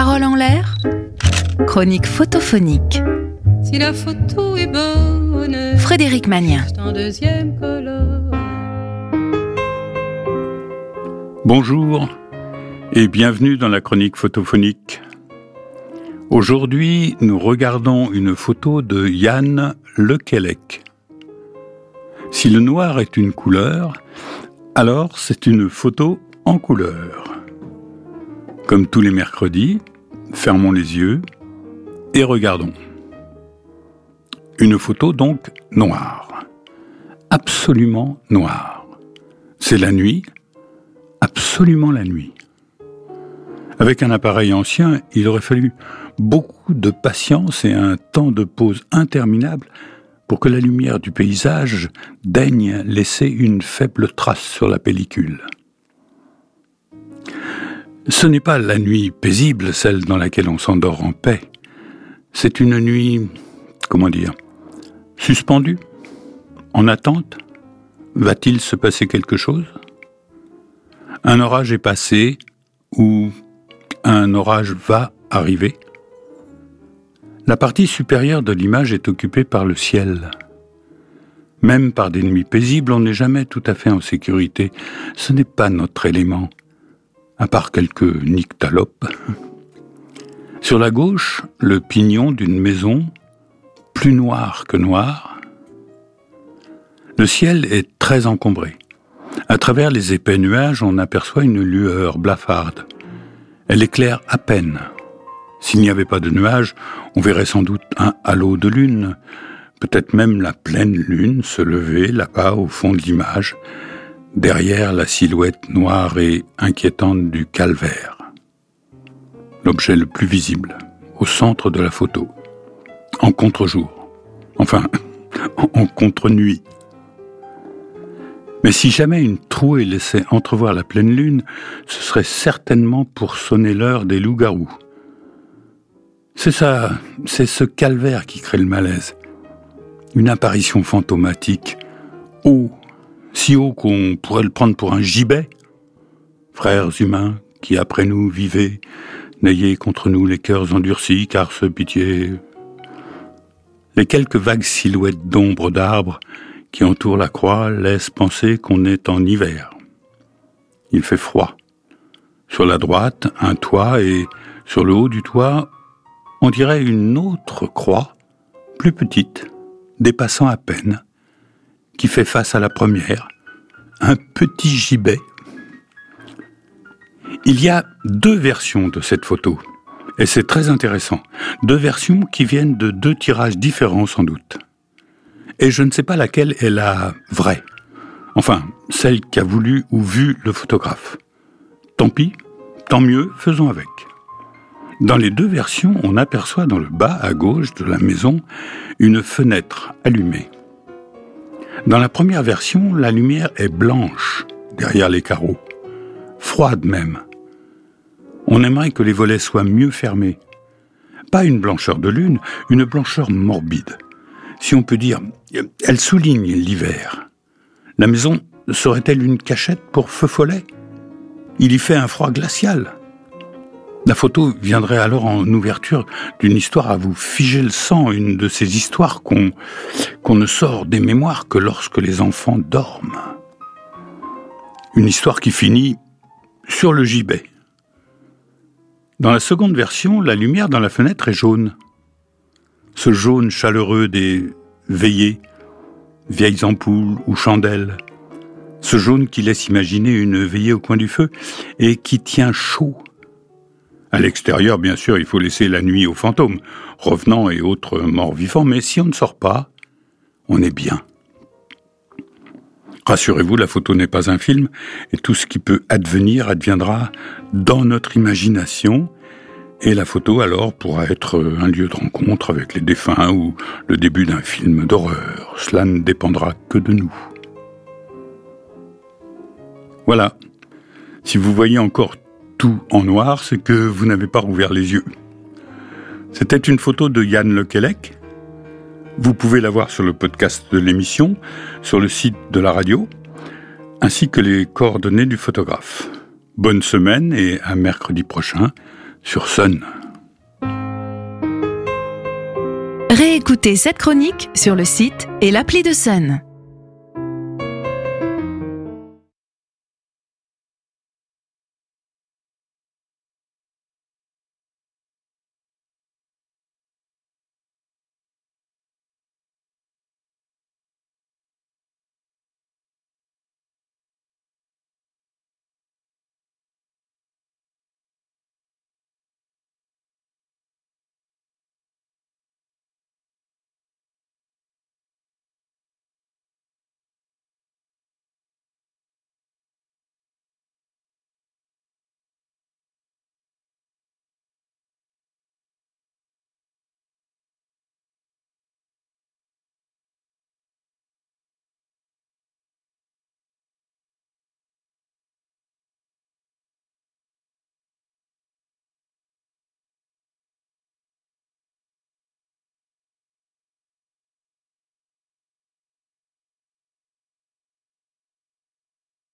Parole en l'air, chronique photophonique. Si la photo est bonne, Frédéric Magnien. Bonjour et bienvenue dans la chronique photophonique. Aujourd'hui, nous regardons une photo de Yann Lequelec. Si le noir est une couleur, alors c'est une photo en couleur. Comme tous les mercredis, fermons les yeux et regardons. Une photo donc noire. Absolument noire. C'est la nuit, absolument la nuit. Avec un appareil ancien, il aurait fallu beaucoup de patience et un temps de pause interminable pour que la lumière du paysage daigne laisser une faible trace sur la pellicule. Ce n'est pas la nuit paisible, celle dans laquelle on s'endort en paix. C'est une nuit, comment dire, suspendue, en attente. Va-t-il se passer quelque chose? Un orage est passé ou un orage va arriver? La partie supérieure de l'image est occupée par le ciel. Même par des nuits paisibles, on n'est jamais tout à fait en sécurité. Ce n'est pas notre élément, à part quelques nyctalopes. Sur la gauche, le pignon d'une maison, plus noir que noir. Le ciel est très encombré. À travers les épais nuages, on aperçoit une lueur blafarde. Elle éclaire à peine. S'il n'y avait pas de nuages, on verrait sans doute un halo de lune, peut-être même la pleine lune se lever là-bas au fond de l'image, derrière la silhouette noire et inquiétante du calvaire. L'objet le plus visible, au centre de la photo, en contre-jour, enfin, en contre-nuit. Mais si jamais une trouée laissait entrevoir la pleine lune, ce serait certainement pour sonner l'heure des loups-garous. C'est ça, c'est ce calvaire qui crée le malaise. Une apparition fantomatique, haut, si haut qu'on pourrait le prendre pour un gibet. Frères humains, qui après nous vivez, n'ayez contre nous les cœurs endurcis, car ce pitié. Les quelques vagues silhouettes d'ombres d'arbres qui entourent la croix laissent penser qu'on est en hiver. Il fait froid. Sur la droite, un toit et sur le haut du toit, on dirait une autre croix, plus petite, dépassant à peine, qui fait face à la première, un petit gibet. Il y a deux versions de cette photo, et c'est très intéressant. Deux versions qui viennent de deux tirages différents sans doute et je ne sais pas laquelle est la vraie. Enfin, celle qu'a voulu ou vu le photographe. Tant pis, tant mieux, faisons avec. Dans les deux versions, on aperçoit dans le bas à gauche de la maison une fenêtre allumée. Dans la première version, la lumière est blanche derrière les carreaux, froide même. On aimerait que les volets soient mieux fermés. Pas une blancheur de lune, une blancheur morbide si on peut dire, elle souligne l'hiver. La maison serait-elle une cachette pour feu follet? Il y fait un froid glacial. La photo viendrait alors en ouverture d'une histoire à vous figer le sang, une de ces histoires qu'on ne sort des mémoires que lorsque les enfants dorment. Une histoire qui finit sur le gibet. Dans la seconde version, la lumière dans la fenêtre est jaune ce jaune chaleureux des veillées, vieilles ampoules ou chandelles, ce jaune qui laisse imaginer une veillée au coin du feu et qui tient chaud. À l'extérieur, bien sûr, il faut laisser la nuit aux fantômes, revenants et autres morts vivants, mais si on ne sort pas, on est bien. Rassurez-vous, la photo n'est pas un film, et tout ce qui peut advenir adviendra dans notre imagination, et la photo alors pourra être un lieu de rencontre avec les défunts ou le début d'un film d'horreur. Cela ne dépendra que de nous. Voilà. Si vous voyez encore tout en noir, c'est que vous n'avez pas rouvert les yeux. C'était une photo de Yann Lequelec. Vous pouvez la voir sur le podcast de l'émission, sur le site de la radio, ainsi que les coordonnées du photographe. Bonne semaine et à mercredi prochain sur Sun. Réécoutez cette chronique sur le site et l'appli de Sun.